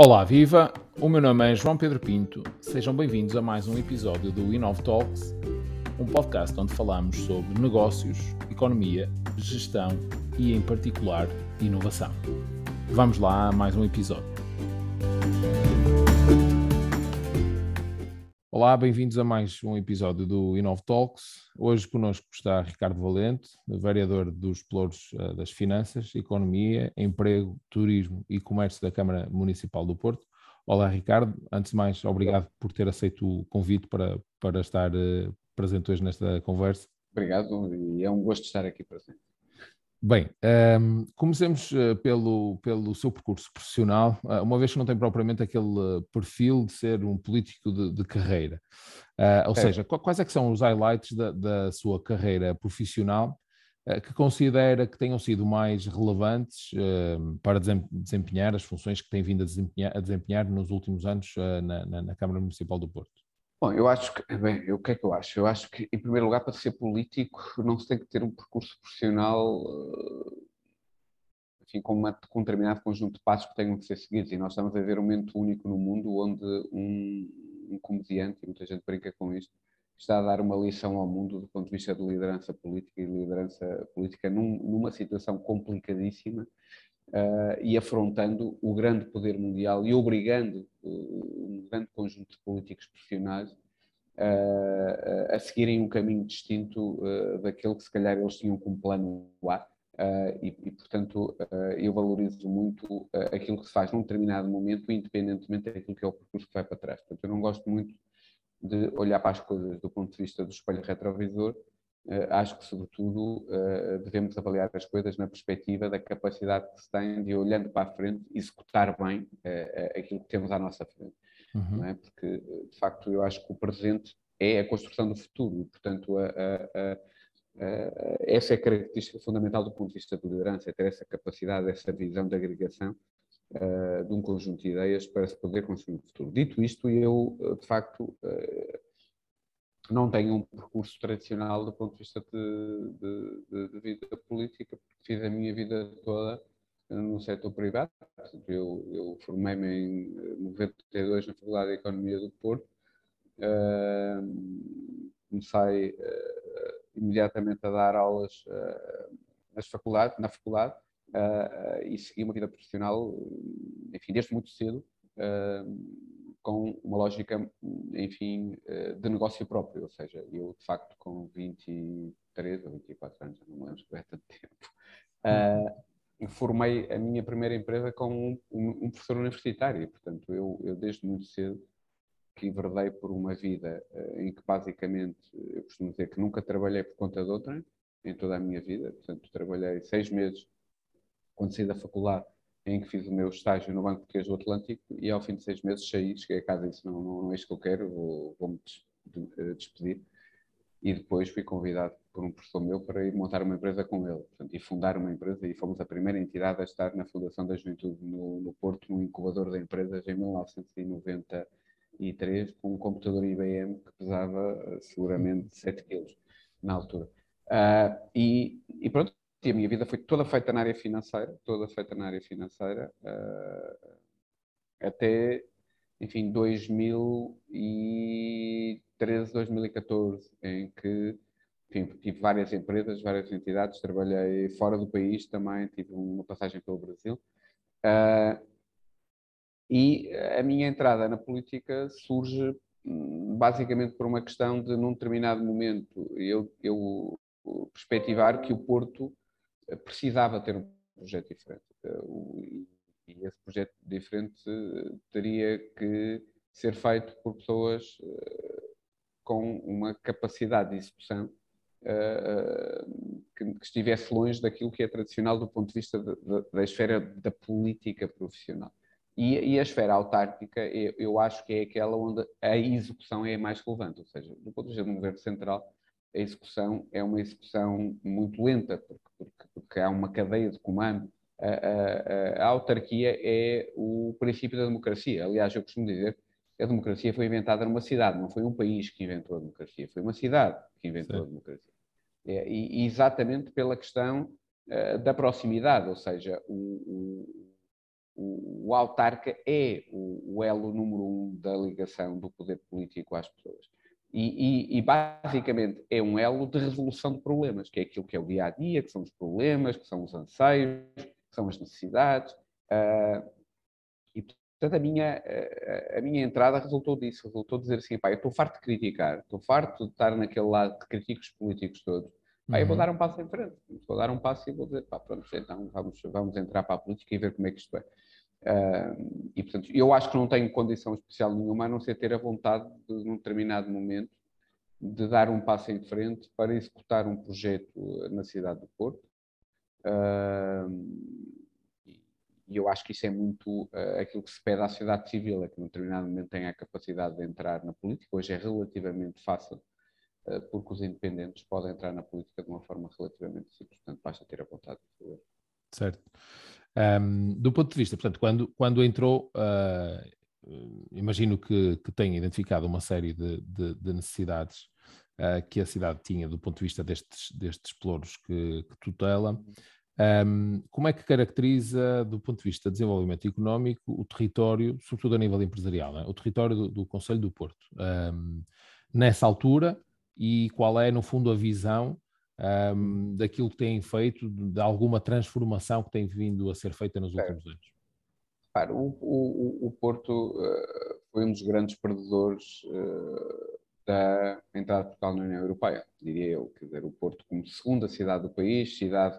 Olá, viva! O meu nome é João Pedro Pinto. Sejam bem-vindos a mais um episódio do Inov Talks, um podcast onde falamos sobre negócios, economia, gestão e, em particular, inovação. Vamos lá a mais um episódio. Olá, bem-vindos a mais um episódio do Inov Talks. Hoje connosco está Ricardo Valente, vereador dos Pelouros uh, das Finanças, Economia, Emprego, Turismo e Comércio da Câmara Municipal do Porto. Olá, Ricardo. Antes de mais, obrigado por ter aceito o convite para, para estar uh, presente hoje nesta conversa. Obrigado e é um gosto estar aqui presente. Bem, um, ehm, comecemos uh, pelo, pelo seu percurso profissional, uh, uma vez que não tem propriamente aquele uh, perfil de ser um político de, de carreira. ou é. seja, quais é que são os highlights da, da sua carreira profissional que considera que tenham sido mais relevantes ehm, para desempenhar as funções que tem vindo a desempenhar, a desempenhar nos últimos anos na, na, na Câmara Municipal do Porto? Bom, eu acho que, bem, o que é que eu acho? Eu acho que, em primeiro lugar, para ser político, não se tem que ter um percurso profissional, eh, enfim, com, uma, com um determinado conjunto de passos que tenham que ser seguidos. E nós estamos a ver um momento único no mundo onde um, um comediante, e muita gente brinca com isto, está a dar uma lição ao mundo do ponto de vista de liderança política e liderança política num, numa situação complicadíssima uh, e afrontando o grande poder mundial e obrigando uh, um grande conjunto de políticos profissionais uh, a seguirem um caminho distinto daquele que se calhar eles tinham como plano A. E, e, portanto, eu valorizo muito aquilo que se faz num determinado momento, independentemente daquilo que é o percurso que vai para trás. Portanto, eu não gosto muito de olhar para as coisas do ponto de vista do espelho retrovisor, acho que, sobretudo, eh, devemos avaliar as coisas na perspectiva da capacidade que se tem de, olhando para a frente, executar bem eh, aquilo que temos à nossa frente. Uhum. É? Porque, de facto, eu acho que o presente é a construção do futuro e, portanto, a, a, a, essa é a característica fundamental do ponto de vista de liderança, é ter essa capacidade, essa visão de agregação de um conjunto de ideias para se poder construir o futuro. Dito isto, eu, de facto, não tenho um percurso tradicional do ponto de vista de, de, de, vida política, porque fiz a minha vida toda no setor privado. Eu, eu formei-me em 92 na Faculdade de Economia do Porto. Uh, comecei uh, imediatamente a dar aulas uh, nas faculdades, na faculdade e segui uma vida profissional, enfim, desde muito cedo com uma lógica, enfim, eh, de negócio próprio, ou seja, eu de facto com 23 ou 24 anos, não me lembro se é tanto tempo, uh, formei a minha primeira empresa com um, um, professor universitário, e, portanto eu, eu desde muito cedo que enverdei por uma vida uh, em que basicamente, eu costumo dizer que nunca trabalhei por conta de outra em toda a minha vida, portanto trabalhei seis meses quando saí da faculdade em que fiz o meu estágio no Banco Português do Atlântico e ao fim de seis meses saí, cheguei a casa e disse não, não, não é isto que eu quero, vou-me vou eh, despedir. E depois fui convidado por um professor meu para ir montar uma empresa com ele portanto, e fundar uma empresa e fomos a primeira entidade a estar na Fundação da Juventude no, no Porto, no incubador de empresas em 1993 com um computador IBM que pesava eh, seguramente 7 quilos na altura. Uh, e, e pronto, a minha vida foi toda feita na área financeira, toda feita na área financeira, uh, até, enfim, 2013, 2014, em que, enfim, tive várias empresas, várias entidades, trabalhei fora do país também, tive uma passagem pelo Brasil. Uh, e a minha entrada na política surge hum, basicamente por uma questão de, num determinado momento, eu, eu perspectivar que o Porto precisava ter um projeto diferente. Eh, e esse projeto diferente eh, teria que ser feito por pessoas eh, com uma capacidade de execução que estivesse longe daquilo que é tradicional do ponto de vista da esfera da política profissional. E, a esfera autárquica, eu acho que é aquela onde a execução é mais relevante, ou seja, do ponto de vista do governo central, a execução é uma execução muito lenta, porque, porque, porque há uma cadeia de comando. A, a, a, autarquia é o princípio da democracia. Aliás, eu costumo dizer que a democracia foi inventada numa cidade, não foi um país que inventou a democracia, foi uma cidade que inventou Sim. a democracia. É, e, exatamente pela questão uh, da proximidade, ou seja, o, o, o autarca é o, o, elo número um da ligação do poder político às pessoas. E, e, e, basicamente é um elo de resolução de problemas, que é aquilo que é o dia a dia, que são os problemas, que são os anseios, que são as necessidades. Uh, e portanto a minha, a, a minha entrada resultou disso, resultou dizer assim, pá, eu estou farto de criticar, estou farto de estar naquele lado de críticos políticos todos. Pá, eu vou uhum. dar um passo em frente, vou dar um passo e vou dizer, pá, pronto, então vamos, vamos entrar para a política e ver como é que isto é. E, portanto, eu acho que não tenho condição especial nenhuma, a não ser ter a vontade de, num determinado momento, de dar um passo em frente para executar um projeto na cidade do Porto. Uh, e eu acho que isso é muito uh, aquilo que se pede à sociedade civil, é que num determinado momento tenha a capacidade de entrar na política. Hoje é relativamente fácil, porque os independentes podem entrar na política de uma forma relativamente simples, portanto basta ter a vontade de fazer. Certo. Um, do ponto de vista, portanto, quando, quando entrou, uh, imagino que, que tenha identificado uma série de, de, de necessidades uh, que a cidade tinha do ponto de vista destes, destes pelouros que, que tutela. Um, como é que caracteriza, do ponto de vista de desenvolvimento económico, o território, sobretudo a nível empresarial, é? o território do, do Conselho do Porto, um, nessa altura, e qual é, no fundo, a visão um, daquilo que têm feito, de alguma transformação que tem vindo a ser feita nos últimos é. anos? Claro, o, o, o Porto uh, foi um dos grandes perdedores uh, da entrada de Portugal na União Europeia, diria eu. Quer dizer, o Porto, como segunda cidade do país, cidade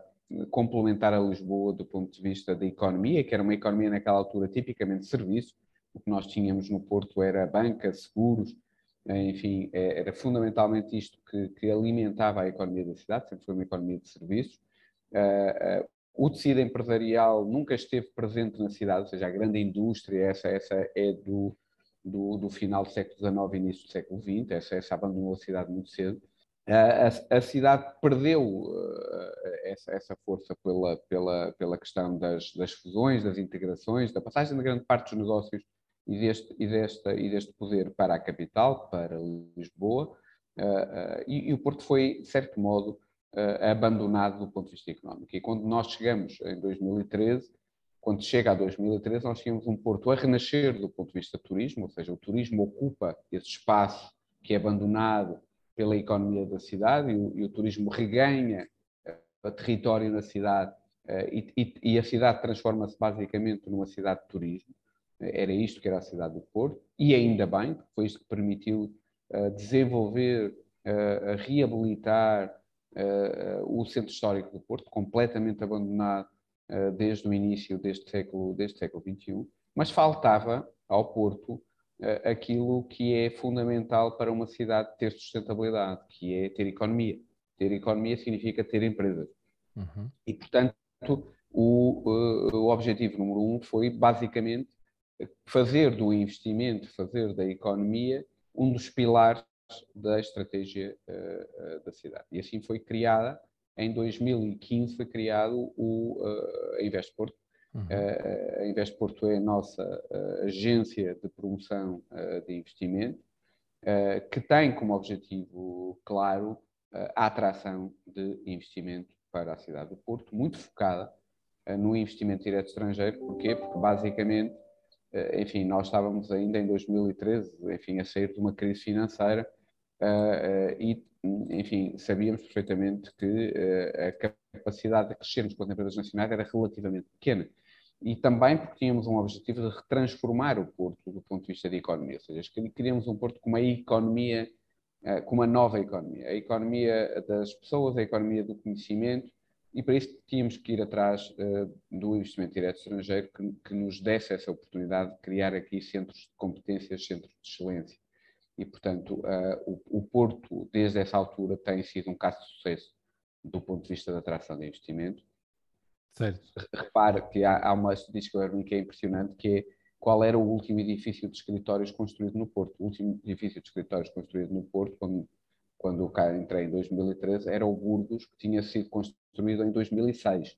complementar a Lisboa do ponto de vista da economia, que era uma economia naquela altura tipicamente de serviço. O que nós tínhamos no Porto era banca, seguros, enfim, é, era fundamentalmente isto que, que, alimentava a economia da cidade, sempre foi uma economia de serviços. Uh, uh, o tecido empresarial nunca esteve presente na cidade, ou seja, a grande indústria, essa, essa é do, do, do final do século XIX e início do século XX, essa, essa abandonou a cidade muito cedo. A, a, cidade perdeu essa, essa, força pela, pela, pela questão das, das, fusões, das integrações, da passagem de grande parte dos negócios e deste, e desta, e deste poder para a capital, para Lisboa, uh, uh, e, e, o Porto foi, de certo modo, uh, abandonado do ponto de vista económico. E quando nós chegamos em 2013, quando chega a 2013, nós tínhamos um Porto a renascer do ponto de vista do turismo, ou seja, o turismo ocupa esse espaço que é abandonado pela economia da cidade e o, e o turismo reganha território na cidade e, e, e a cidade transforma-se basicamente numa cidade de turismo. Era isto que era a cidade do Porto, e ainda bem, porque foi isto que permitiu uh, desenvolver, uh, reabilitar uh, o centro histórico do Porto, completamente abandonado desde o início deste século, deste século XXI, mas faltava ao Porto aquilo que é fundamental para uma cidade ter sustentabilidade, que é ter economia. Ter economia significa ter empresas. Uhum. E, portanto, o, o objetivo número um foi basicamente fazer do investimento, fazer da economia um dos pilares da estratégia uh, da cidade. E assim foi criada, em 2015 foi criado o uh, Invest Porto. Uhum. Uh, a Invest Porto é a nossa agência de promoção de investimento, que tem como objetivo claro a atração de investimento para a cidade do Porto, muito focada no investimento direto estrangeiro. Porquê? Porque basicamente enfim, nós estávamos ainda em 2013, enfim, a sair de uma crise financeira uh, uh, e, enfim, sabíamos perfeitamente que a capacidade de crescermos com as empresas nacionais era relativamente pequena. E também porque tínhamos um objetivo de retransformar o Porto do ponto de vista da economia, ou seja, queríamos um Porto com uma economia, com uma nova economia, a economia das pessoas, a economia do conhecimento, e para isso tínhamos que ir atrás uh, do investimento direto estrangeiro que, que, nos desse essa oportunidade de criar aqui centros de competências, centros de excelência. E, portanto, uh, o, o, Porto, desde essa altura, tem sido um caso de sucesso do ponto de vista da atração de investimento. Certo. Repara que há, há uma estatística que é impressionante, que é qual era o último edifício de escritórios construído no Porto. O último edifício de escritórios construído no Porto, quando, quando eu cá entrei em 2013, era o Burgos, que tinha sido construído em 2006.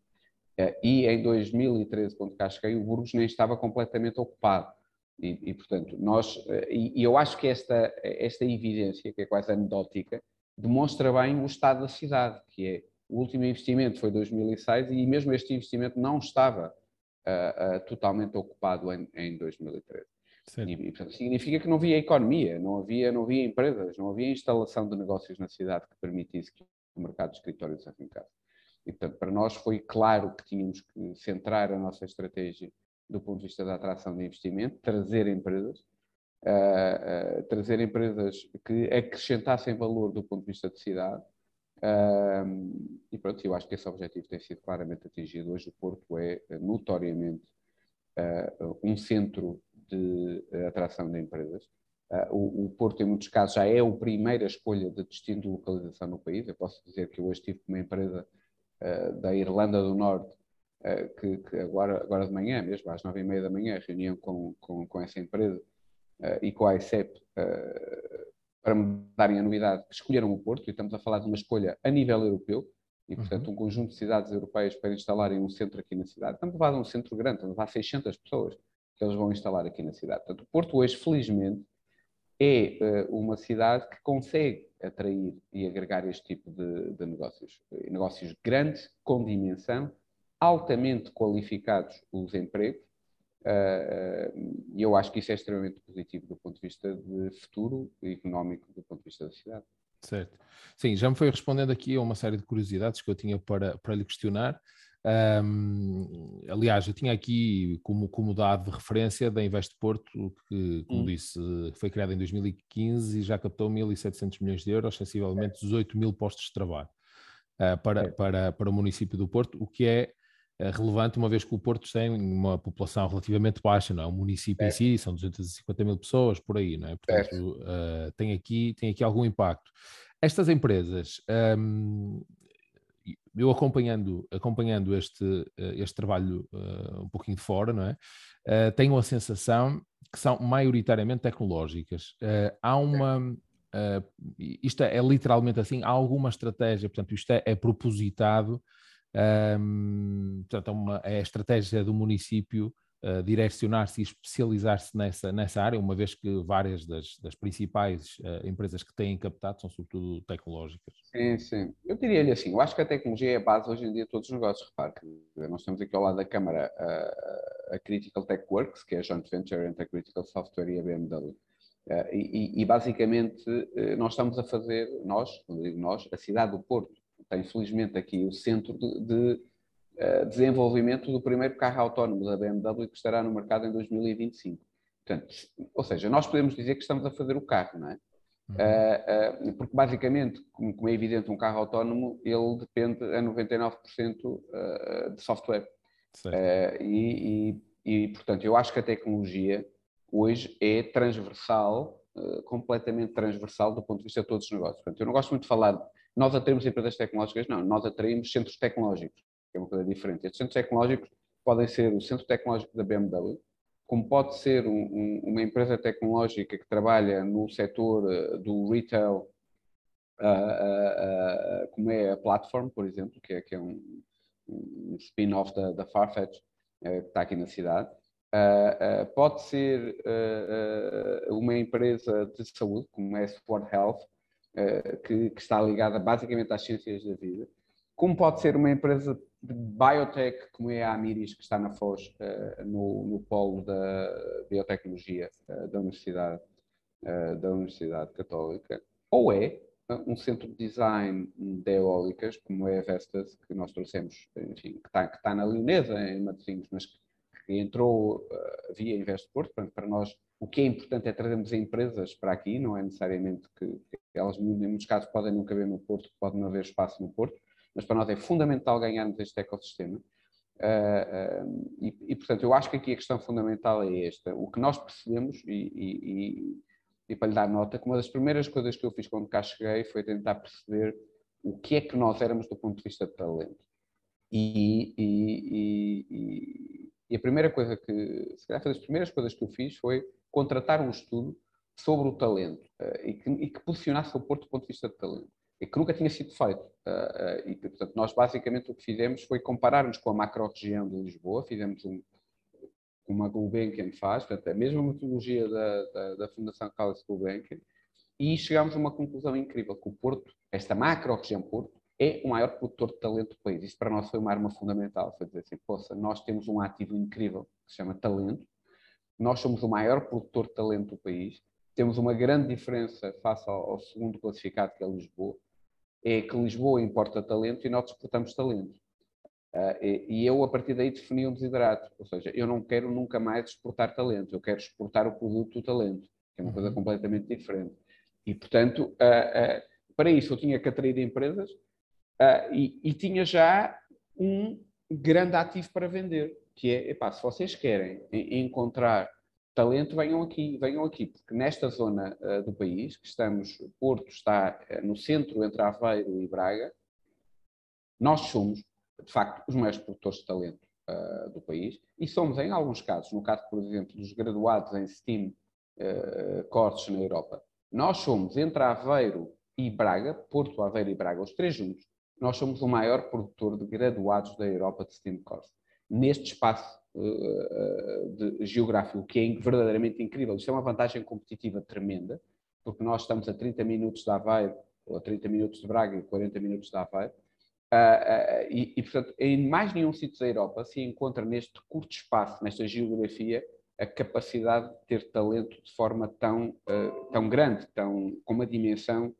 Eh, e em 2013, quando cá cheguei, o Burgos nem estava completamente ocupado. E, e portanto, nós, eh, e, eu acho que esta, esta evidência, que é quase anedótica, demonstra bem o estado da cidade, que é o último investimento foi 2006 e mesmo este investimento não estava uh, uh, totalmente ocupado em, em 2013. E, e, portanto, significa que não havia economia, não havia, não havia empresas, não havia instalação de negócios na cidade que permitisse que o mercado de escritórios arrancasse. E, portanto, para nós foi claro que tínhamos que centrar a nossa estratégia do ponto de vista da atração de investimento, trazer empresas, uh, uh, trazer empresas que acrescentassem valor do ponto de vista de cidade. Uh, e pronto, eu acho que esse objetivo tem sido claramente atingido. Hoje o Porto é notoriamente um centro de atração de empresas. O, o, Porto, em muitos casos, já é a primeira escolha de destino de localização no país. Eu posso dizer que eu hoje estive com uma empresa da Irlanda do Norte eh, que, que, agora, agora de manhã, mesmo às nove e meia da manhã, reunião com, com, com essa empresa e com a ICEP para me darem a novidade que escolheram o Porto, e estamos a falar de uma escolha a nível europeu, e portanto uhum. um conjunto de cidades europeias para instalarem um centro aqui na cidade. Estamos a falar de um centro grande, estamos a de 600 pessoas que eles vão instalar aqui na cidade. Portanto, Porto hoje, felizmente, é uh, uma cidade que consegue atrair e agregar este tipo de, de negócios. Negócios grandes, com dimensão, altamente qualificados os empregos, ah, e eu acho que isso é extremamente positivo do ponto de vista de futuro económico, do ponto de vista da cidade. Certo. Sim, já me foi respondendo aqui a uma série de curiosidades que eu tinha para, para lhe questionar. Um, aliás, eu tinha aqui como, como dado de referência da Invest Porto, que, como hum. disse, foi criada em 2015 e já captou 1.700 milhões de euros, sensivelmente 18 mil postos de trabalho uh, para, para, para o município do Porto, o que é eh, relevante, uma vez que o Porto tem uma população relativamente baixa, não é? O município é. em si são 250 mil pessoas, por aí, não é? Portanto, uh, tem, aqui, tem aqui algum impacto. Estas empresas, um, eu acompanhando, acompanhando este, eh, este trabalho uh, um pouquinho de fora, não é? Uh, tenho a sensação que são maioritariamente tecnológicas. Uh, há uma. Isto é, é, literalmente assim, há alguma estratégia, portanto, isto é, é propositado um, portanto, é, uma, é a estratégia do município direcionar-se e especializar-se nessa, nessa área, uma vez que várias das, das principais uh, empresas que têm captado são sobretudo tecnológicas. Sim, sim. Eu diria-lhe assim, eu acho que a tecnologia é a base hoje em dia de todos os negócios. Repare que nós temos aqui ao lado da Câmara a, a Critical Tech Works, que é a joint venture entre a Critical Software e a BMW. Uh, e, e, basicamente nós estamos a fazer, nós, quando digo nós, a cidade do Porto tem felizmente aqui o centro de, de desenvolvimento do primeiro carro autónomo da BMW que estará no mercado em 2025. Portanto, ou seja, nós podemos dizer que estamos a fazer o carro, não é? Uhum. Uh, uh, porque basicamente, como, como, é evidente, um carro autónomo ele depende a 99% de software. E, e, e, portanto, eu acho que a tecnologia hoje é transversal, completamente transversal do ponto de vista de todos os negócios. Portanto, eu não gosto muito de falar nós atraímos empresas tecnológicas? Não, nós atraímos centros tecnológicos, é uma coisa diferente. Estes centros tecnológicos podem ser o centro tecnológico da BMW, como pode ser um, um, uma empresa tecnológica que trabalha no setor uh, do retail, uh, uh, como é a Platform, por exemplo, que é, que é um, um spin-off da, da, Farfetch, que está aqui na cidade. pode ser uma empresa de saúde, como é a Sport Health, eh, que, que, está ligada basicamente às ciências da vida, como pode ser uma empresa de biotech, como é a Amiris, que está na Foz, uh, no, no polo da biotecnologia uh, da Universidade, da Universidade Católica, ou é um centro de design de eólicas, como é a Vestas, que nós trouxemos, enfim, que está, que está na Leonesa, em Matosinhos, mas que, entrou via Investport, portanto, para nós o que é importante é trazermos empresas para aqui, não é necessariamente que, elas, em muitos casos, podem não caber no Porto, pode não haver espaço no Porto, mas para nós é fundamental ganharmos este ecossistema. Uh, uh, e, e, portanto, eu acho que aqui a questão fundamental é esta. O que nós percebemos, e, e, e, para lhe dar nota, que uma das primeiras coisas que eu fiz quando cá cheguei foi tentar perceber o que é que nós éramos do ponto de vista de talento. E, a primeira coisa que, se calhar, foi das primeiras coisas que eu fiz foi contratar um estudo sobre o talento uh, que, e, que, posicionasse o Porto do ponto de vista de talento. E que nunca tinha sido feito. Uh, e, portanto, nós basicamente o que fizemos foi comparar-nos com a macro-região de Lisboa, fizemos um, uma Gulbenkian faz, portanto, a mesma metodologia da, da, da Fundação Carlos Gulbenkian, e chegámos a uma conclusão incrível, que o Porto, esta macro-região Porto, é o maior produtor de talento do país. Isso para nós foi uma arma fundamental. Foi dizer assim, poça, nós temos um ativo incrível que se chama talento, nós somos o maior produtor de talento do país, temos uma grande diferença face ao, ao segundo classificado, que é Lisboa, é que Lisboa importa talento e nós exportamos talento. Uh, e, e, eu, a partir daí, defini um desidrato. Ou seja, eu não quero nunca mais exportar talento, eu quero exportar o produto do talento, que é uma coisa uhum. completamente diferente. E, portanto, uh, uh, para isso eu tinha que atrair empresas e, e, tinha já um grande ativo para vender, que é, epá, se vocês querem encontrar talento, venham aqui, venham aqui, porque nesta zona do país, que estamos, Porto está no centro entre Aveiro e Braga, nós somos de facto, os maiores produtores de talento uh, do país e somos, em alguns casos, no caso, por exemplo, dos graduados em STEAM uh, courses na Europa, nós somos, entre Aveiro e Braga, Porto, Aveiro e Braga, os três juntos, nós somos o maior produtor de graduados da Europa de STEAM courses. Neste espaço uh, de, geográfico, que é verdadeiramente incrível. Isto é uma vantagem competitiva tremenda, porque nós estamos a 30 minutos de Aveiro, ou a 30 minutos de Braga e 40 minutos de Aveiro, Uh, uh, e, e, portanto, em mais nenhum sítio da Europa se encontra neste curto espaço, nesta geografia, a capacidade de ter talento de forma tão, uh, tão grande, tão, com uma dimensão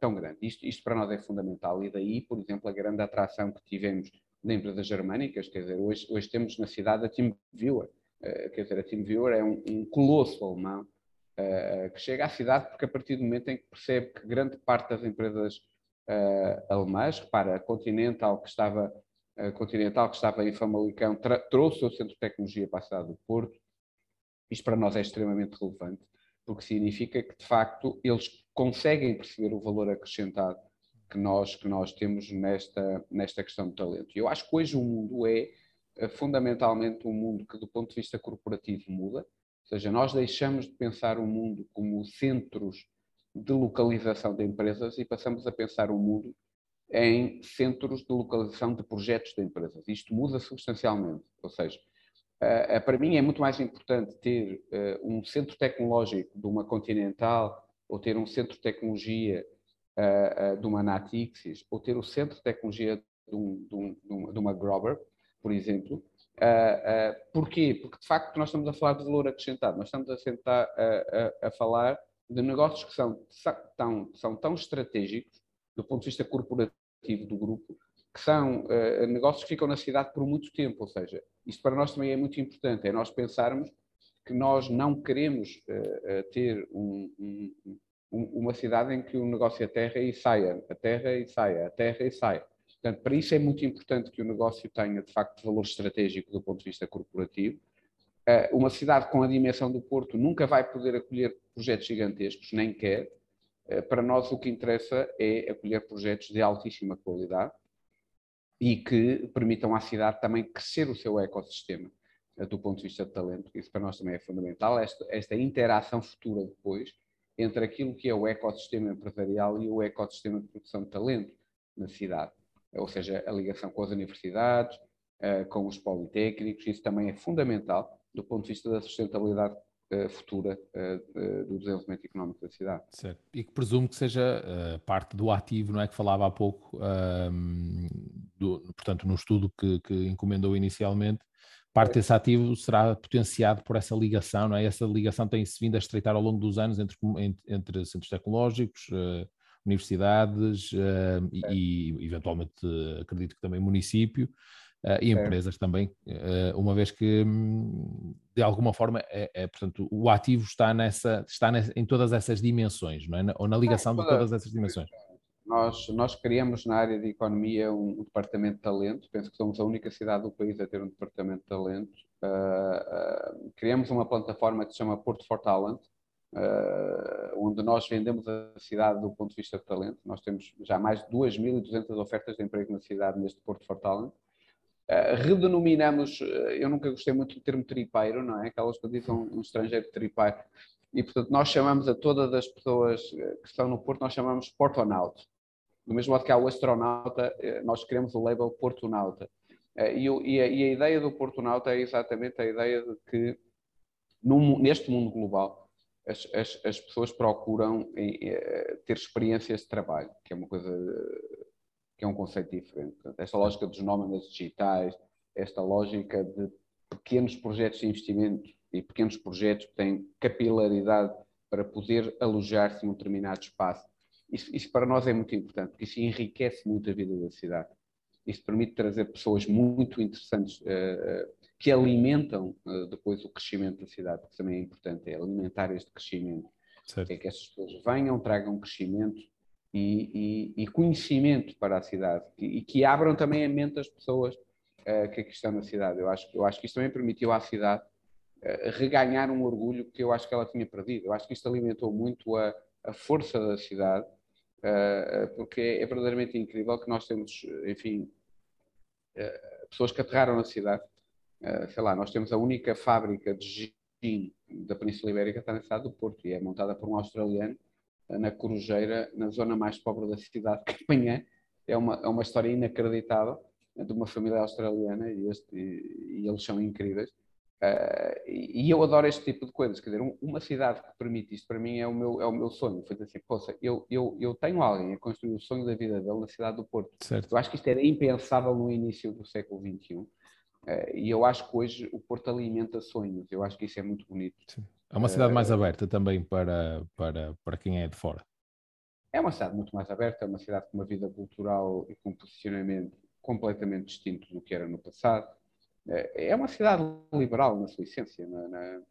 tão grande. Isto, isto, para nós é fundamental e daí, por exemplo, a grande atração que tivemos de empresas germânicas, quer dizer, hoje, hoje temos na cidade a TeamViewer, quer dizer, a TeamViewer é um, um colosso alemão que chega à cidade porque a partir do momento em que percebe que grande parte das empresas uh, alemãs. Repara, a Continental, que estava, a Continental, que estava em Famalicão, trouxe o centro de tecnologia para a cidade do Porto. Isto para nós é extremamente relevante, porque significa que, de facto, eles conseguem perceber o valor acrescentado que nós, que nós temos nesta, nesta questão de talento. Eu acho que hoje o mundo é eh, fundamentalmente um mundo que, do ponto de vista corporativo, muda. Ou seja, nós deixamos de pensar o mundo como centros de localização de empresas e passamos a pensar o mundo em centros de localização de projetos de empresas. Isto muda substancialmente, ou seja, para mim é muito mais importante ter eh, um centro tecnológico de uma Continental ou ter um centro de tecnologia eh, de uma Natixis ou ter o centro de tecnologia de, um, de, um, de uma Grover, por exemplo. Porquê? Porque de facto nós estamos a falar de valor acrescentado, nós estamos a, sentar, a, a, falar de negócios que são tão, são tão estratégicos, do ponto de vista corporativo do grupo, que são uh, negócios que ficam na cidade por muito tempo. Ou seja, isto para nós também é muito importante, é nós pensarmos que nós não queremos uh, uh, ter um, um, uma cidade em que o negócio aterra e saia, aterra e saia, aterra e saia. Portanto, para isso é muito importante que o negócio tenha, de facto, valor estratégico do ponto de vista corporativo eh, uma cidade com a dimensão do Porto nunca vai poder acolher projetos gigantescos, nem quer. Eh, para nós o que interessa é acolher projetos de altíssima qualidade e que permitam à cidade também crescer o seu ecossistema eh, do ponto de vista de talento. Isso para nós também é fundamental, esta, esta interação futura depois entre aquilo que é o ecossistema empresarial e o ecossistema de produção de talento na cidade. Ou seja, a ligação com as universidades, com os politécnicos, isso também é fundamental do ponto de vista da sustentabilidade uh, futura uh, do desenvolvimento económico da cidade. Certo. E que presumo que seja parte do ativo, não é? Que falava há pouco, do, portanto, no estudo que, que encomendou inicialmente, parte desse ativo será potenciado por essa ligação, não é? Essa ligação tem-se vindo a estreitar ao longo dos anos entre, entre centros tecnológicos, uh, universidades uh, e, e, eventualmente, acredito que também município, uh, e empresas também, uma vez que hum, de alguma forma é, é, portanto, o ativo está nessa, está nessa, em todas essas dimensões, não é? ou na ligação é, de todas essas dimensões. Nós, nós criamos na área de economia um, um, departamento de talento, penso que somos a única cidade do país a ter um departamento de talento. Uh, criamos uma plataforma que se chama Porto for Talent, onde nós vendemos a cidade do ponto de vista de talento. Nós temos já mais de 2.200 ofertas de emprego na cidade neste Porto for Talent. Uh, redenominamos, uh, eu nunca gostei muito do termo tripeiro, não é? Aquelas que dizem um, um estrangeiro tripeiro. E, portanto, nós chamamos a todas as pessoas que estão no Porto, nós chamamos portonauta. Do mesmo modo que há o astronauta, nós criamos o label portonauta. E, e, a, e a ideia do portonauta é exatamente a ideia de que, num, neste mundo global, as, as, as pessoas procuram eh, ter experiências de trabalho, que é uma coisa que é um conceito diferente. Esta lógica dos nómadas digitais, esta lógica de pequenos projetos de investimento e pequenos projetos que têm capilaridade para poder alojar-se em um determinado espaço. Isso, isso, para nós é muito importante, porque isso enriquece muito a vida da cidade. Isso permite trazer pessoas muito interessantes uh, que alimentam uh, depois o crescimento da cidade, que também é importante, é alimentar este crescimento. Certo. É que estas pessoas venham, tragam crescimento e, e, e conhecimento para a cidade e, e, que abram também a mente das pessoas uh, que aqui estão na cidade. Eu acho, eu acho que isto também permitiu à cidade reganhar um orgulho que eu acho que ela tinha perdido. Eu acho que isto alimentou muito a, a força da cidade, porque é verdadeiramente incrível que nós temos, enfim, uh, pessoas que aterraram na cidade. Sei lá, nós temos a única fábrica de gin da Península Ibérica está na cidade do Porto e é montada por um australiano na Corujeira, na zona mais pobre da cidade, que amanhã é uma, é uma história inacreditável de uma família australiana e, este, e, e eles são incríveis. Uh, e eu adoro este tipo de coisas, quer dizer, uma cidade que permite isto para mim é o meu, é o meu sonho. Foi assim, poxa, eu, eu, eu tenho alguém a construir o sonho da vida dele na cidade do Porto. Certo. Eu acho que isto era impensável no início do século XXI. Uh, eh, e eu acho que hoje o Porto alimenta sonhos. Eu acho que isso é muito bonito. Sim. É uma cidade uh, mais aberta também para, para, para quem é de fora. É uma cidade muito mais aberta, é uma cidade com uma vida cultural e com um posicionamento completamente distinto do que era no passado é, é uma cidade liberal na sua essência, na, na,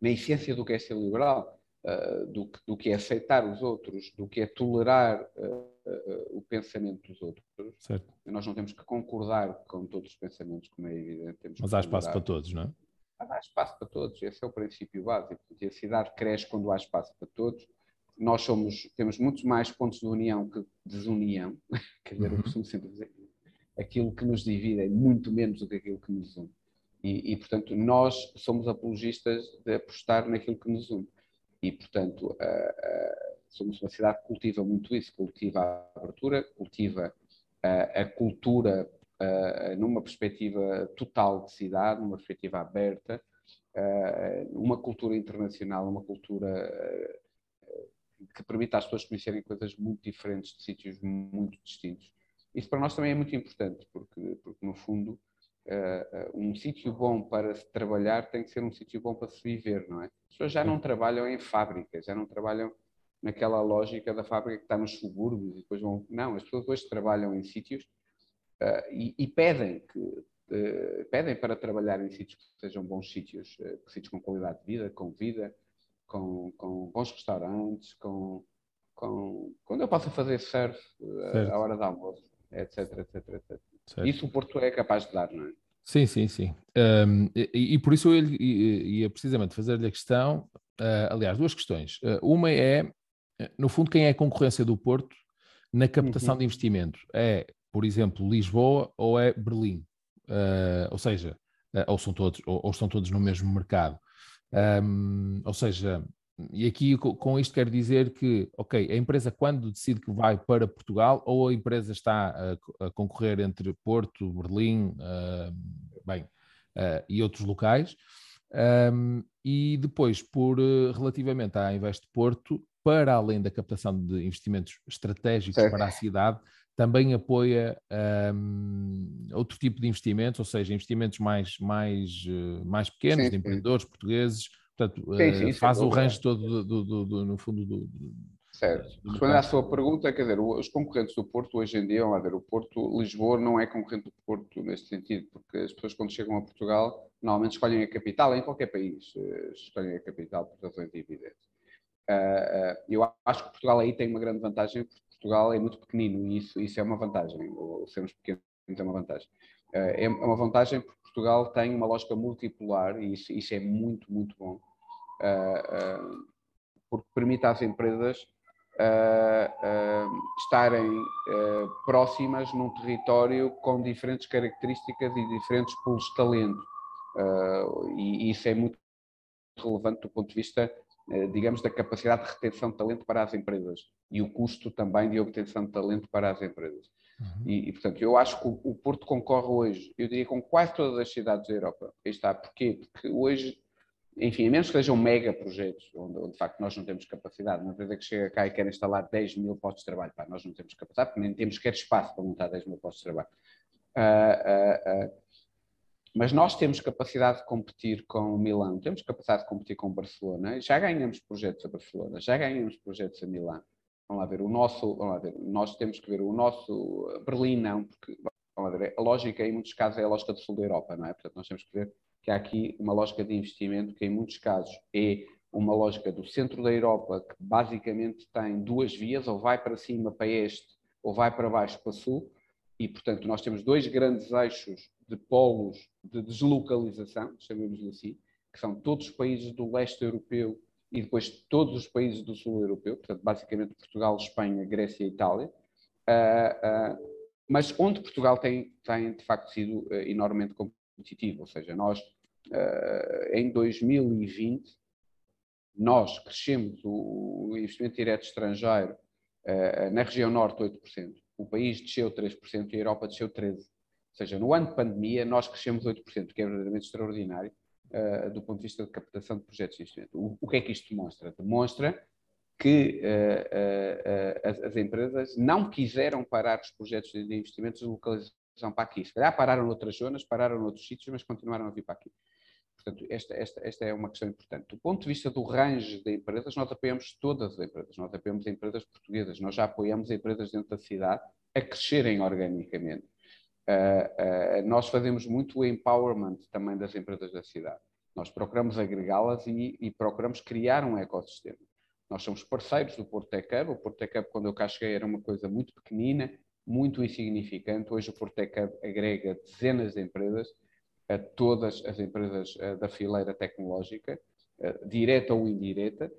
na essência do que é ser liberal, uh, do, do, que é aceitar os outros, do que é tolerar uh, uh, o pensamento dos outros. Certo. Nós não temos que concordar com todos os pensamentos, como é evidente. Temos Mas há espaço para todos, não é? Mas há espaço para todos, esse é o princípio básico. E a cidade cresce quando há espaço para todos. Nós somos, temos muitos mais pontos de união que desunião, quer dizer, uhum. eu costumo sempre dizer aquilo que nos divide é muito menos do que aquilo que nos une. E, e, portanto, nós somos apologistas de apostar naquilo que nos une. E, portanto, somos uma cidade que cultiva muito isso, cultiva a abertura, cultiva uh, a cultura numa perspectiva total de cidade, numa perspectiva aberta, uma cultura internacional, uma cultura que permite às pessoas conhecerem coisas muito diferentes de sítios muito distintos. Isso para nós também é muito importante, porque, porque no fundo, uh, um sítio bom para se trabalhar tem que ser um sítio bom para se viver, não é? As pessoas já não trabalham em fábricas, já não trabalham naquela lógica da fábrica que está nos subúrbios e depois vão. Não, as pessoas hoje trabalham em sítios uh, e, e, pedem que. Uh, pedem para trabalhar em sítios que sejam bons sítios, sítios com qualidade de vida, com vida, com, com bons restaurantes, com, com, quando eu posso fazer surf à hora da almoço etc, etc, etc. Certo. Isso o Porto é capaz de dar, não é? Sim, sim, sim. Um, e, e, por isso eu ia precisamente fazer-lhe a questão, uh, aliás, duas questões. Uh, uma é, no fundo, quem é a concorrência do Porto na captação uhum. de investimento? É, por exemplo, Lisboa ou é Berlim? Uh, ou seja, ou são todos, ou, ou, estão todos no mesmo mercado. Um, ou seja, e aqui com isto quero dizer que, ok, a empresa quando decide que vai para Portugal ou a empresa está a, a concorrer entre Porto, Berlim, uh, bem, uh, e outros locais, um, e depois, por relativamente à Investe Porto, para além da captação de investimentos estratégicos certo. para a cidade, também apoia um, outro tipo de investimentos, ou seja, investimentos mais, mais, mais pequenos, sim, de empreendedores sim. portugueses, Portanto, sim, sim, uh, faz o range todo, do, do, do, no fundo, do. certo. Respondendo à sua pergunta, quer dizer, os concorrentes do Porto hoje em dia, vamos ver, o Porto, Lisboa não é concorrente do Porto neste sentido, porque as pessoas quando chegam a Portugal normalmente escolhem a capital, em qualquer país, uh, escolhem a capital por razões evidentes. Uh, eu acho que Portugal aí tem uma grande vantagem, porque Portugal é muito pequenino e isso, isso é uma vantagem, ou sermos pequenos é uma vantagem. É uma vantagem porque Portugal tem uma lógica multipolar e isso, isso é muito, muito bom porque permite às empresas estarem próximas num território com diferentes características e diferentes pools de talento. e isso é muito relevante do ponto de vista, digamos, da capacidade de retenção de talento para as empresas e o custo também de obtenção de talento para as empresas. Uhum. E, e, portanto, eu acho que o, o, Porto concorre hoje, eu diria, com quase todas as cidades da Europa. Aí está. Porquê? Porque hoje enfim, a menos que sejam mega projetos, onde, onde, de facto nós não temos capacidade, uma empresa que chega cá e quer instalar 10 mil postos de trabalho, pá, nós não temos capacidade, porque nem temos sequer espaço para montar 10 mil postos de trabalho. Uh, uh, uh, mas nós temos capacidade de competir com o Milão, temos capacidade de competir com o Barcelona, já ganhamos projetos a Barcelona, já ganhamos projetos a Milão. Vamos lá ver, o nosso, vamos lá ver, nós temos que ver o nosso Berlim não, porque vamos lá ver, a lógica em muitos casos é a lógica do sul da Europa, não é? Portanto, nós temos que ver que há aqui uma lógica de investimento que em muitos casos é uma lógica do centro da Europa que basicamente tem duas vias, ou vai para cima para este, ou vai para baixo para sul, e portanto nós temos dois grandes eixos de polos de deslocalização, chamemos-lhe assim, que são todos os países do leste europeu e depois todos os países do sul europeu, portanto basicamente Portugal, Espanha, Grécia e Itália, uh, uh, mas onde Portugal tem, tem de facto sido uh, enormemente competitivo, ou seja, nós em 2020 nós crescemos o investimento direto estrangeiro na região norte 8%, o país desceu 3% e a Europa desceu 13%. Ou seja, no ano de pandemia, nós crescemos 8%, que é verdadeiramente extraordinário uh, do ponto de vista de captação de projetos de investimento. O, que é que isto demonstra? Demonstra que as, as, empresas não quiseram parar os projetos de investimentos de para aqui. Se calhar pararam noutras zonas, pararam noutros sítios, mas continuaram a vir para aqui. Portanto, esta, esta, esta é uma questão importante. Do ponto de vista do range de empresas, nós apoiamos todas as empresas. Nós apoiamos empresas portuguesas. Nós já apoiamos empresas dentro da cidade a crescerem organicamente. Uh, uh, nós fazemos muito o empowerment também das empresas da cidade. Nós procuramos agregá-las e, e, procuramos criar um ecossistema. Nós somos parceiros do Porto Tech Hub. O Porto Tech Hub, quando eu cá cheguei, era uma coisa muito pequenina, muito insignificante. Hoje o Hub agrega dezenas de empresas, a todas as empresas uh, da fileira tecnológica, direta ou indireta,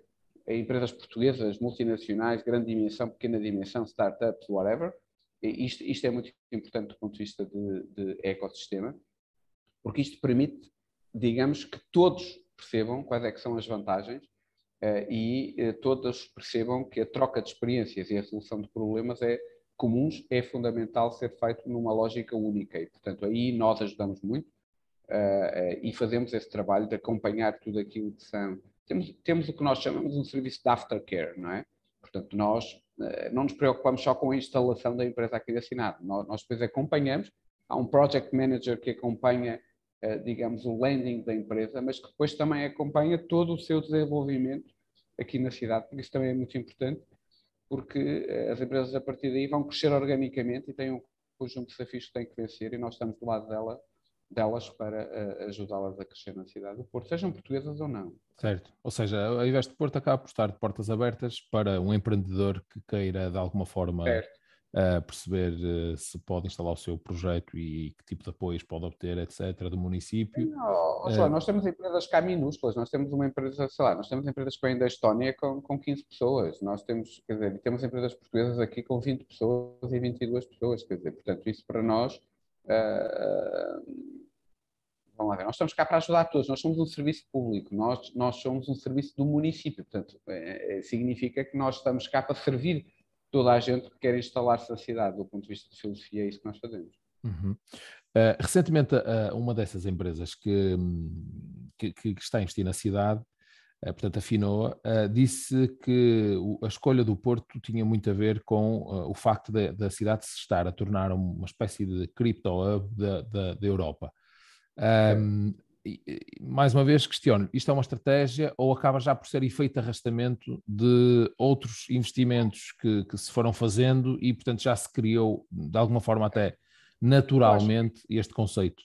empresas portuguesas, multinacionais, grande dimensão, pequena dimensão, startups, whatever, isto, isto, é muito importante do ponto de vista de, de ecossistema, porque isto permite, digamos, que todos percebam quais é que são as vantagens e todos percebam que a troca de experiências e a resolução de problemas é comuns, é fundamental ser feito numa lógica única e, portanto, aí nós ajudamos muito uh, e fazemos esse trabalho de acompanhar tudo aquilo que são. Temos, temos o que nós chamamos de um serviço de aftercare, não é? Portanto, nós eh, não nos preocupamos só com a instalação da empresa aqui assinada. Nós, nós depois acompanhamos, há um project manager que acompanha, digamos, o landing da empresa, mas que depois também acompanha todo o seu desenvolvimento aqui na cidade, porque isso também é muito importante, porque eh, as empresas a partir daí vão crescer organicamente e têm um conjunto de desafios que têm que vencer e nós estamos do lado dela delas para uh, ajudá-las a crescer na cidade do Porto, sejam portuguesas ou não. Certo, ou seja, a Invest Porto acaba por estar de portas abertas para um empreendedor que queira de alguma forma uh, perceber uh, se pode instalar o seu projeto e que tipo de apoios pode obter, etc., do município. Não, lá, nós temos empresas cá minúsculas, nós temos uma empresa, sei lá, nós temos empresas que vêm da Estónia com, com 15 pessoas, nós temos, quer dizer, temos empresas portuguesas aqui com 20 pessoas e 22 pessoas, quer dizer, portanto, isso para nós Uh, vamos lá ver, nós estamos cá para ajudar todos, nós somos um serviço público, nós, nós somos um serviço do município, portanto, é, é, significa que nós estamos cá para servir toda a gente que quer instalar-se na cidade, do ponto de vista de filosofia, é isso que nós fazemos. Uhum. Uh, recentemente, uh, uma dessas empresas que, que, que, está a investir na cidade, uh, portanto a Finoa, disse que a escolha do Porto tinha muito a ver com o facto da cidade se estar a tornar uma espécie de crypto hub da, da, da Europa. Um, mais uma vez questiono, isto é uma estratégia ou acaba já por ser efeito arrastamento de outros investimentos que, que se foram fazendo e, portanto, já se criou, de alguma forma até naturalmente, este conceito?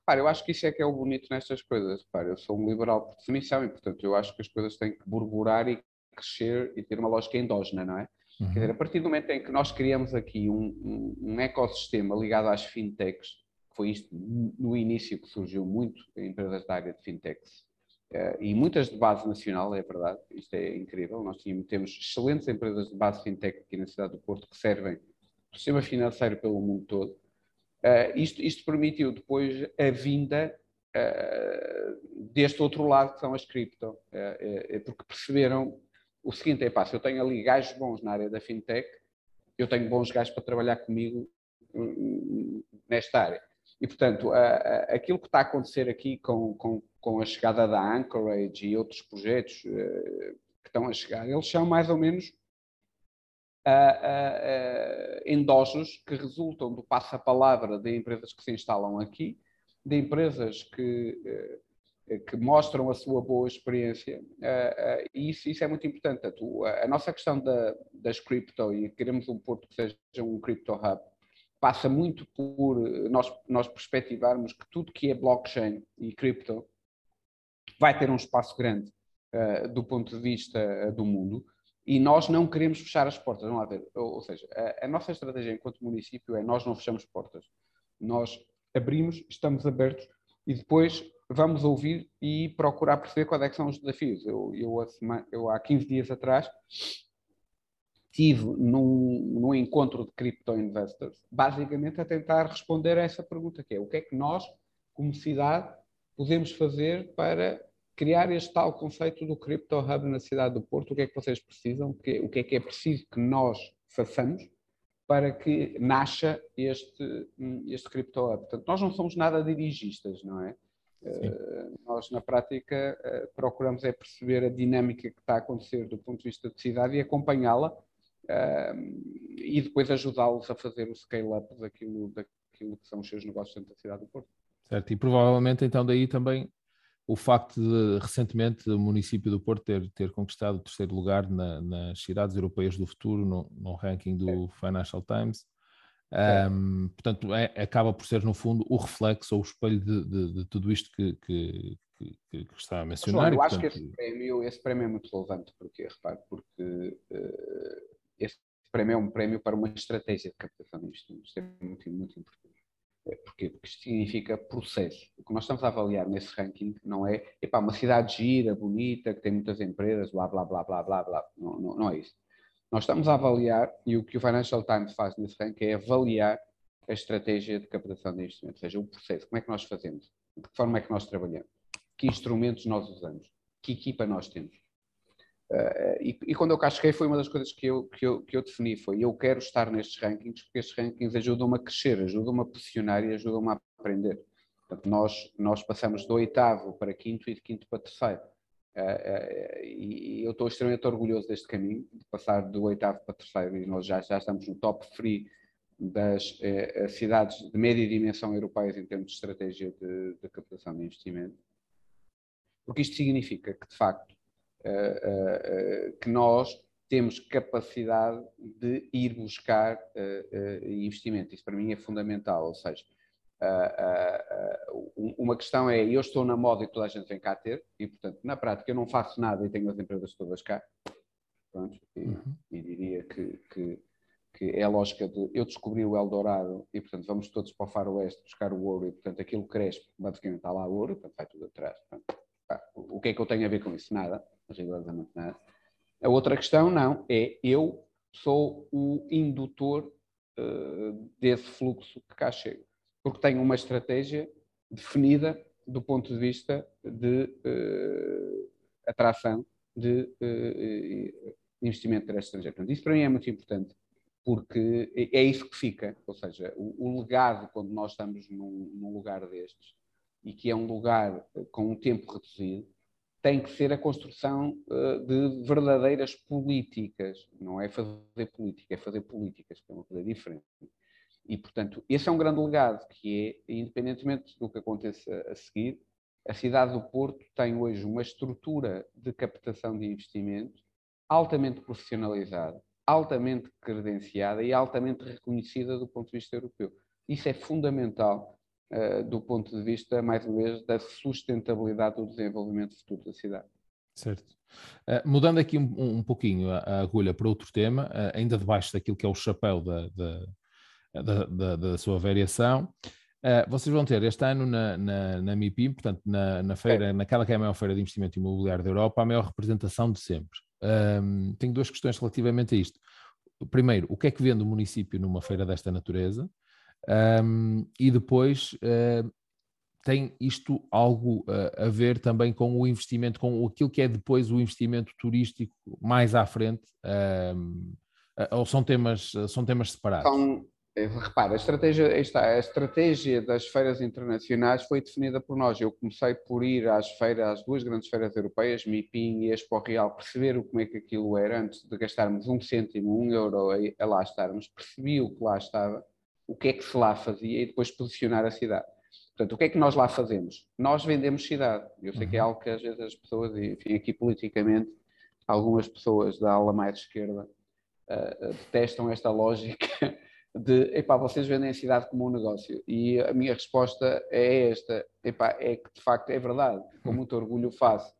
Repara, eu acho que isso é que é o bonito nestas coisas. Repara, eu sou um liberal por definição e, portanto, eu acho que as coisas têm que burburar e crescer e ter uma lógica endógena, não é? Uhum. Quer dizer, a partir do momento em que nós criamos aqui um, um, um ecossistema ligado às fintechs, foi isto no início que surgiu muito em empresas da área de fintechs. Uh, e muitas de base nacional, é verdade, isto é incrível. Nós temos excelentes empresas de base fintech aqui na cidade do Porto que servem o sistema financeiro pelo mundo todo. Uh, isto, isto, permitiu depois a vinda uh, deste outro lado que são as cripto, porque perceberam o seguinte: é pá, se eu tenho ali gajos bons na área da fintech, eu tenho bons gajos para trabalhar comigo hum, hum, nesta área. E, portanto, a, a, aquilo que está a acontecer aqui com, com, com a chegada da Anchorage e outros projetos uh, que estão a chegar, eles são mais ou menos uh, uh, endógenos que resultam do passa-palavra de empresas que se instalam aqui, de empresas que, que mostram a sua boa experiência, e isso, isso, é muito importante. A, a nossa questão da, das cripto, e queremos um Porto que seja um crypto hub, passa muito por nós, nós perspectivarmos que tudo que é blockchain e cripto vai ter um espaço grande uh, do ponto de vista uh, do mundo e nós não queremos fechar as portas, vamos lá ver. Ou, ou seja, a, a, nossa estratégia enquanto município é nós não fechamos portas, nós abrimos, estamos abertos e depois vamos ouvir e procurar perceber quais é são os desafios. Eu, eu, eu há 15 dias atrás estive num, num encontro de crypto investors, basicamente a tentar responder a essa pergunta, que é o que é que nós, como cidade, podemos fazer para criar este tal conceito do Crypto Hub na cidade do Porto? O que é que vocês precisam? O que é que é preciso que nós façamos para que nasça este, este Crypto Hub? Portanto, nós não somos nada dirigistas, não é? Uh, nós, na prática, uh, procuramos é perceber a dinâmica que está a acontecer do ponto de vista de cidade e acompanhá-la e depois ajudá-los a fazer o scale-up daquilo, daquilo que são os seus negócios dentro da cidade do Porto. Certo, e provavelmente então daí também o facto de recentemente o município do Porto ter, ter conquistado o terceiro lugar na, nas cidades europeias do futuro no, no ranking do é. Financial Times. Um, portanto, é, acaba por ser, no fundo, o reflexo ou o espelho de, de, de tudo isto que, que, que, que, está a mencionar. João, eu acho portanto... que esse prémio, esse prémio é muito relevante, porque, repare, porque uh, esse prémio é um prémio para uma estratégia de captação de investimentos. Isto é muito, muito importante. É, porquê? Porque isto significa processo. O que nós estamos a avaliar nesse ranking não é epá, uma cidade gira, bonita, que tem muitas empresas, blá, blá, blá, blá, blá, blá. Não, não, não é isso. Nós estamos a avaliar, e o que o Financial Times faz nesse ranking é avaliar a estratégia de captação de investimentos, ou seja, o processo, como é que nós fazemos, de que forma é que nós trabalhamos, que instrumentos nós usamos, que equipa nós temos. Uh, e, e, quando eu cá cheguei foi uma das coisas que eu, que, eu, que eu defini, foi eu quero estar nestes rankings porque estes rankings ajudam-me a crescer, ajudam-me a posicionar e ajudam-me a aprender. Portanto, nós, nós passamos do oitavo para quinto e de quinto para terceiro. Uh, uh, e eu estou extremamente orgulhoso deste caminho, de passar do oitavo para terceiro e nós já, já estamos no top free das cidades de média dimensão europeias em termos de estratégia de, de captação de investimento. Porque isto significa que, de facto, que nós temos capacidade de ir buscar investimento. Isso para mim é fundamental, ou seja, uma questão é, eu estou na moda e toda a gente vem cá ter, e portanto, na prática eu não faço nada e tenho as empresas todas cá. Pronto, e, uhum. e diria que, que, que, é a lógica de eu descobri o Eldorado e portanto vamos todos para o faroeste buscar o ouro e portanto aquilo cresce, basicamente está lá o ouro, portanto vai tudo atrás. Portanto, pá, o que é que eu tenho a ver com isso? Nada rigorosamente nada. A outra questão, não, é eu sou o indutor uh, desse fluxo que cá chega, porque tenho uma estratégia definida do ponto de vista de uh, atração de uh, investimento direto estrangeiro. Portanto, isso para mim é muito importante, porque é isso que fica, ou seja, o, o legado quando nós estamos num, num lugar destes, e que é um lugar com um tempo reduzido, tem que ser a construção uh, de verdadeiras políticas. Não é fazer política, é fazer políticas, que é uma coisa diferente. E, portanto, esse é um grande legado, que é, independentemente do que aconteça a seguir, a cidade do Porto tem hoje uma estrutura de captação de investimentos altamente profissionalizada, altamente credenciada e altamente reconhecida do ponto de vista europeu. Isso é fundamental do ponto de vista, mais uma vez, da sustentabilidade do desenvolvimento futuro da cidade. Certo. Uh, mudando aqui um, um pouquinho a, a, agulha para outro tema, uh, ainda debaixo daquilo que é o chapéu da, da, da, da, da sua variação, uh, vocês vão ter este ano na, na, na MIPIM, portanto, na, na feira, é. naquela que é a maior feira de investimento imobiliário da Europa, a maior representação de sempre. Tenho duas questões relativamente a isto. Primeiro, o que é que vende o município numa feira desta natureza? Um, e depois uh, tem isto algo uh, a ver também com o investimento, com aquilo que é depois o investimento turístico mais à frente, uh, ou são temas, são temas separados? É, repara, a estratégia, está, a estratégia das feiras internacionais foi definida por nós. Eu comecei por ir às feiras, às duas grandes feiras europeias, MIPIM e Expo Real, perceber como é que aquilo era, antes de gastarmos um cêntimo, um euro a lá estarmos, percebi o que lá estava, o que é que se lá fazia e depois posicionar a cidade. Portanto, o que é que nós lá fazemos? Nós vendemos cidade. Eu sei que é uhum. algo que às vezes as pessoas, enfim, aqui politicamente, algumas pessoas da ala mais esquerda uh, detestam esta lógica de, epá, vocês vendem a cidade como um negócio. E a minha resposta é esta, epá, é que de facto é verdade, com muito orgulho faço,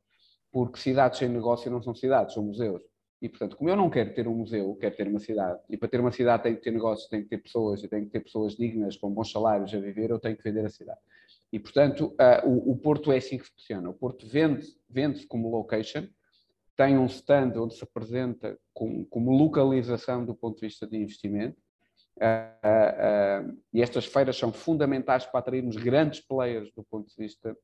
porque cidades sem negócio não são cidades, são museus. E, portanto, como eu não quero ter um museu, quero ter uma cidade, e para ter uma cidade tem que ter negócios, tem que ter pessoas, e tem que ter pessoas dignas, com bons salários a viver, eu tenho que vender a cidade. E, portanto, uh, o, o, Porto é assim que funciona. O Porto vende-se vende como location, tem um stand onde se apresenta com, como localização do ponto de vista de investimento, Uh, uh, e estas feiras são fundamentais para atrairmos grandes players do ponto de vista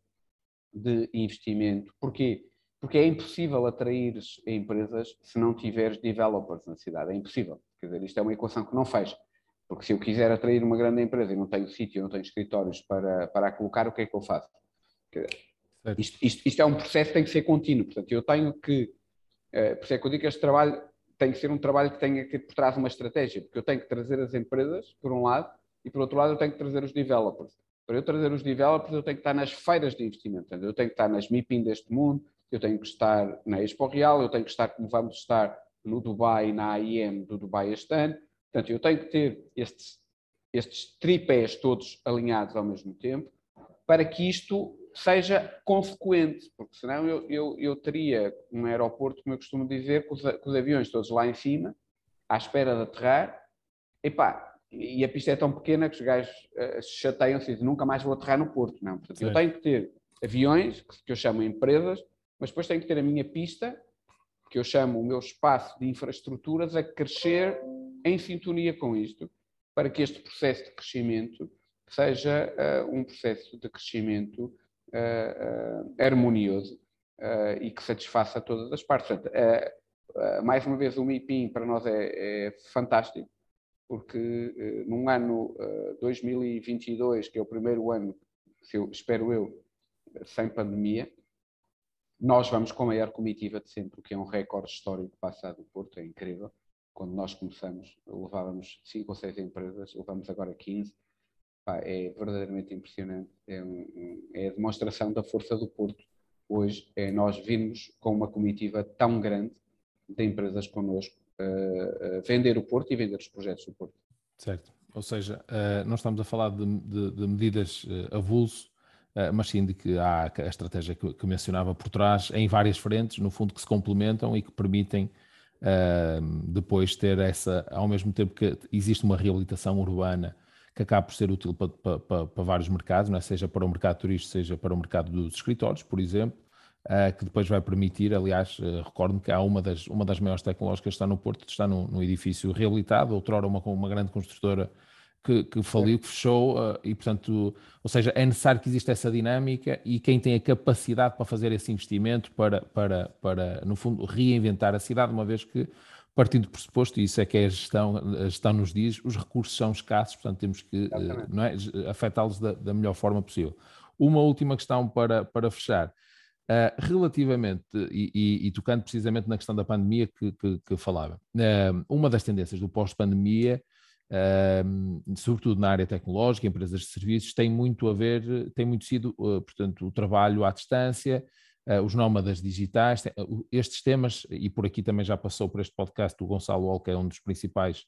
de investimento. Porquê? Porque é impossível atrair empresas se não tiveres developers na cidade. É impossível. Quer dizer, isto é uma equação que não fecha. Porque se eu quiser atrair uma grande empresa e não tenho sítio, não tenho escritórios para, para a colocar, o que é que eu faço? Dizer, isto, isto, isto, é um processo que tem que ser contínuo. Portanto, eu tenho que. Uh, por isso é que eu digo que este trabalho tem que ser um trabalho que tenha que por trás uma estratégia, porque eu tenho que trazer as empresas, por um lado, e por outro lado eu tenho que trazer os developers. Para eu trazer os developers, eu tenho que estar nas feiras de investimento, eu tenho que estar nas MIPIM deste mundo, eu tenho que estar na Expo Real, eu tenho que estar como vamos estar no Dubai, na AIM do Dubai este ano. Portanto, eu tenho que ter estes, estes tripés todos alinhados ao mesmo tempo para que isto seja consequente, porque senão eu, eu, eu teria um aeroporto, como eu costumo dizer, com os, com os, aviões todos lá em cima, à espera de aterrar, epá, e a pista é tão pequena que os gajos uh, se chateiam-se e dizem, nunca mais vou aterrar no Porto. Não, portanto, eu tenho que ter aviões, que eu chamo empresas, mas depois tenho que ter a minha pista, que eu chamo o meu espaço de infraestruturas, a crescer em sintonia com isto, para que este processo de crescimento seja uh, um processo de crescimento uh, harmonioso e que satisfaça todas as partes. Portanto, mais uma vez, o MIPIM para nós é, é fantástico, porque num ano 2022, que é o primeiro ano, eu, espero eu, sem pandemia, nós vamos com a maior comitiva de sempre, o que é um recorde histórico passado do Porto, é incrível. Quando nós começamos, levávamos 5 ou 6 empresas, levamos agora 15 pá, é verdadeiramente impressionante. É, um, é, a demonstração da força do Porto. Hoje é nós vimos com uma comitiva tão grande de empresas connosco uh, uh, vender o Porto e vender os projetos do Porto. Certo. Ou seja, uh, nós estamos a falar de, de, de medidas avulso, mas sim de que há a estratégia que, mencionava por trás em várias frentes, no fundo, que se complementam e que permitem depois ter essa, ao mesmo tempo que existe uma reabilitação urbana que acaba por ser útil para, para, para vários mercados, é? seja para o mercado turístico, seja para o mercado dos escritórios, por exemplo, uh, que depois vai permitir, aliás, uh, recordo que há uma das, uma das maiores tecnológicas que está no Porto, está num edifício reabilitado, outrora uma, uma grande construtora que, que faliu, que fechou, uh, e portanto, ou seja, é necessário que exista essa dinâmica e quem tem a capacidade para fazer esse investimento para, para, para no fundo, reinventar a cidade, uma vez que partindo do pressuposto, e isso é que é a gestão, a gestão nos diz, os recursos são escassos, portanto temos que não é, afetá-los da, da, melhor forma possível. Uma última questão para, para fechar. Uh, relativamente, e, e, e, tocando precisamente na questão da pandemia que, que, que falava, uh, uma das tendências do pós-pandemia, sobretudo na área tecnológica, empresas de serviços, tem muito a ver, tem muito sido, portanto, o trabalho à distância, uh, os nómadas digitais, estes temas, e por aqui também já passou por este podcast o Gonçalo Ol, que é um dos principais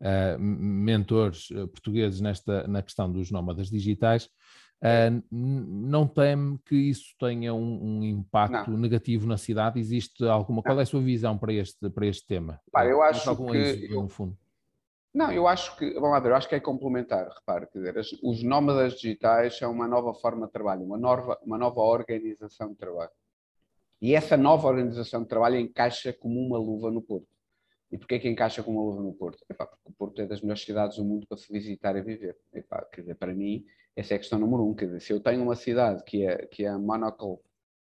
uh, mentores eh, portugueses nesta, na questão dos nómadas digitais, Uh, não teme que isso tenha um, um impacto não. negativo na cidade? Existe alguma? Não. Qual é a sua visão para este, para este tema? Pá, eu acho que. no fundo. Não, eu acho que. Vamos lá ver, eu acho que é complementar. Repare, quer dizer, os nómadas digitais são uma nova forma de trabalho, uma nova, uma nova organização de trabalho. E essa nova organização de trabalho encaixa como uma luva no Porto. E porquê que encaixa como uma luva no Porto? Epá, porque o Porto é das melhores cidades do mundo para se visitar e viver. Epá, quer dizer, para mim, essa é a questão número um. Quer dizer, se eu tenho uma cidade que é, que é Monocle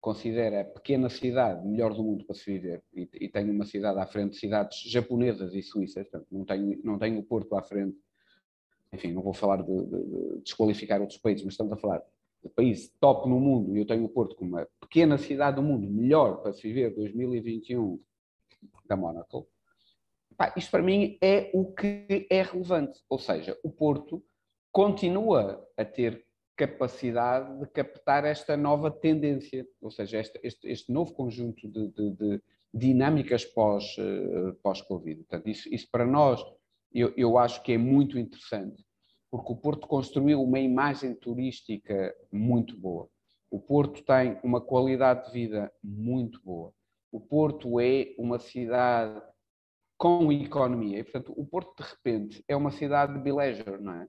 considera a pequena cidade melhor do mundo para se viver e, e tenho uma cidade à frente de cidades japonesas e suíças, portanto, não tenho, não tenho o Porto à frente enfim, não vou falar de, de, de, desqualificar outros países, mas estamos a falar de país top no mundo, e eu tenho o Porto como uma pequena cidade do mundo, melhor para se viver 2021 da Monaco, Pá, isto para mim é o que é relevante. Ou seja, o Porto continua a ter capacidade de captar esta nova tendência, ou seja, este, este, este novo conjunto de, de, de dinâmicas pós, uh, pós-Covid. Portanto, isso, isso para nós, eu, eu acho que é muito interessante, porque o Porto construiu uma imagem turística muito boa. O Porto tem uma qualidade de vida muito boa. O Porto é uma cidade com economia. E, portanto, o Porto, de repente, é uma cidade de leisure, não é?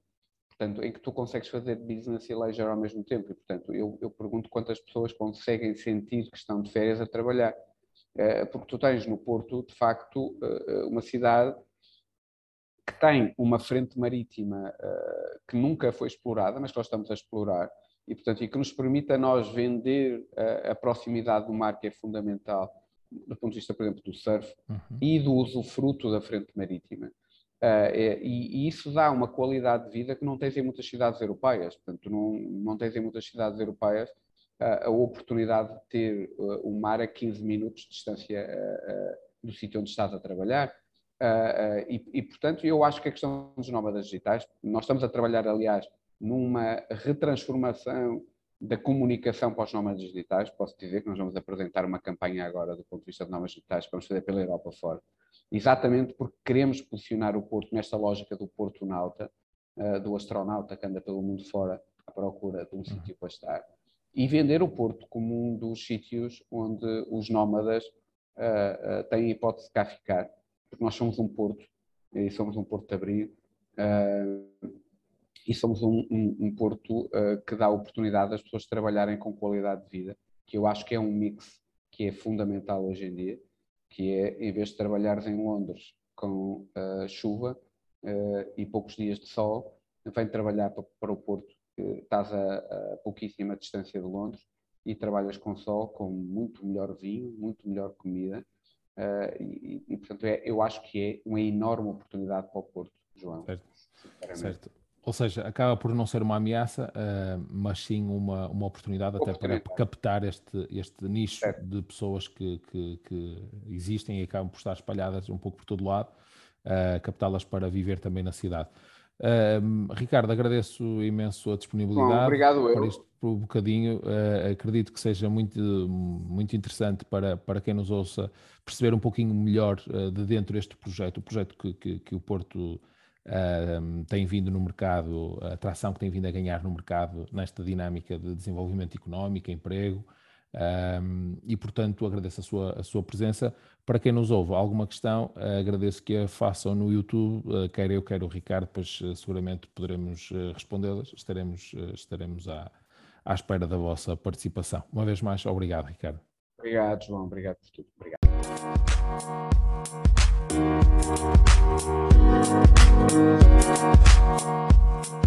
Portanto, em que tu consegues fazer business e leisure ao mesmo tempo. E, portanto, eu, eu pergunto quantas pessoas conseguem sentir que estão de férias a trabalhar. Eh, porque tu tens no Porto, de facto, eh, uma cidade que tem uma frente marítima eh, que nunca foi explorada, mas que nós estamos a explorar, e, portanto, e que nos permite a nós vender a proximidade do mar, que é fundamental, do ponto de vista, por exemplo, do surf uhum. e do usufruto da frente marítima. Uh, e, e, isso dá uma qualidade de vida que não tens em muitas cidades europeias. Portanto, não, não tens em muitas cidades europeias uh, a oportunidade de ter uh, o mar a 15 minutos de distância do sítio onde estás a trabalhar. E, e, portanto, eu acho que a questão dos nómadas digitais, nós estamos a trabalhar, aliás, numa retransformação da comunicação para os nómadas digitais, posso dizer que nós vamos apresentar uma campanha agora do ponto de vista de nómadas digitais que vamos fazer pela Europa fora, exatamente porque queremos posicionar o Porto nesta lógica do Porto Nauta, uh, do astronauta que anda pelo mundo fora à procura de um uhum. sítio para estar, e vender o Porto como um dos sítios onde os nómadas uh, uh, têm hipótese de cá ficar, porque nós somos um Porto, e somos um Porto de abrigo, e somos um, um, um porto que dá oportunidade às pessoas trabalharem com qualidade de vida, que eu acho que é um mix que é fundamental hoje em dia, que é, em vez de trabalhares em Londres com uh, chuva uh, e poucos dias de sol, vem trabalhar para, para o Porto, estás a, a, pouquíssima distância de Londres e trabalhas com sol, com muito melhor vinho, muito melhor comida, e, e, portanto é, eu acho que é uma enorme oportunidade para o Porto, João. Certo. certo. Ou seja, acaba por não ser uma ameaça, uh, mas sim uma, uma oportunidade até para captar este, este nicho de pessoas que, que, que, existem e acabam por estar espalhadas um pouco por todo lado, uh, captá-las para viver também na cidade. Uh, Ricardo, agradeço imenso a disponibilidade Bom, obrigado por este por um bocadinho. Uh, acredito que seja muito, muito interessante para, para quem nos ouça perceber um pouquinho melhor uh, de dentro deste projeto, o projeto que, que, que o Porto uh, tem vindo no mercado, a atração que tem vindo a ganhar no mercado nesta dinâmica de desenvolvimento económico, emprego, e portanto agradeço a sua, a sua presença. Para quem nos ouve alguma questão, uh, agradeço que a façam no YouTube, uh, quer eu, quer o Ricardo, pois uh, seguramente poderemos respondê-las, estaremos, estaremos à, à espera da vossa participação. Uma vez mais, obrigado, Ricardo. Obrigado, João, obrigado por tudo. Obrigado. Thank you.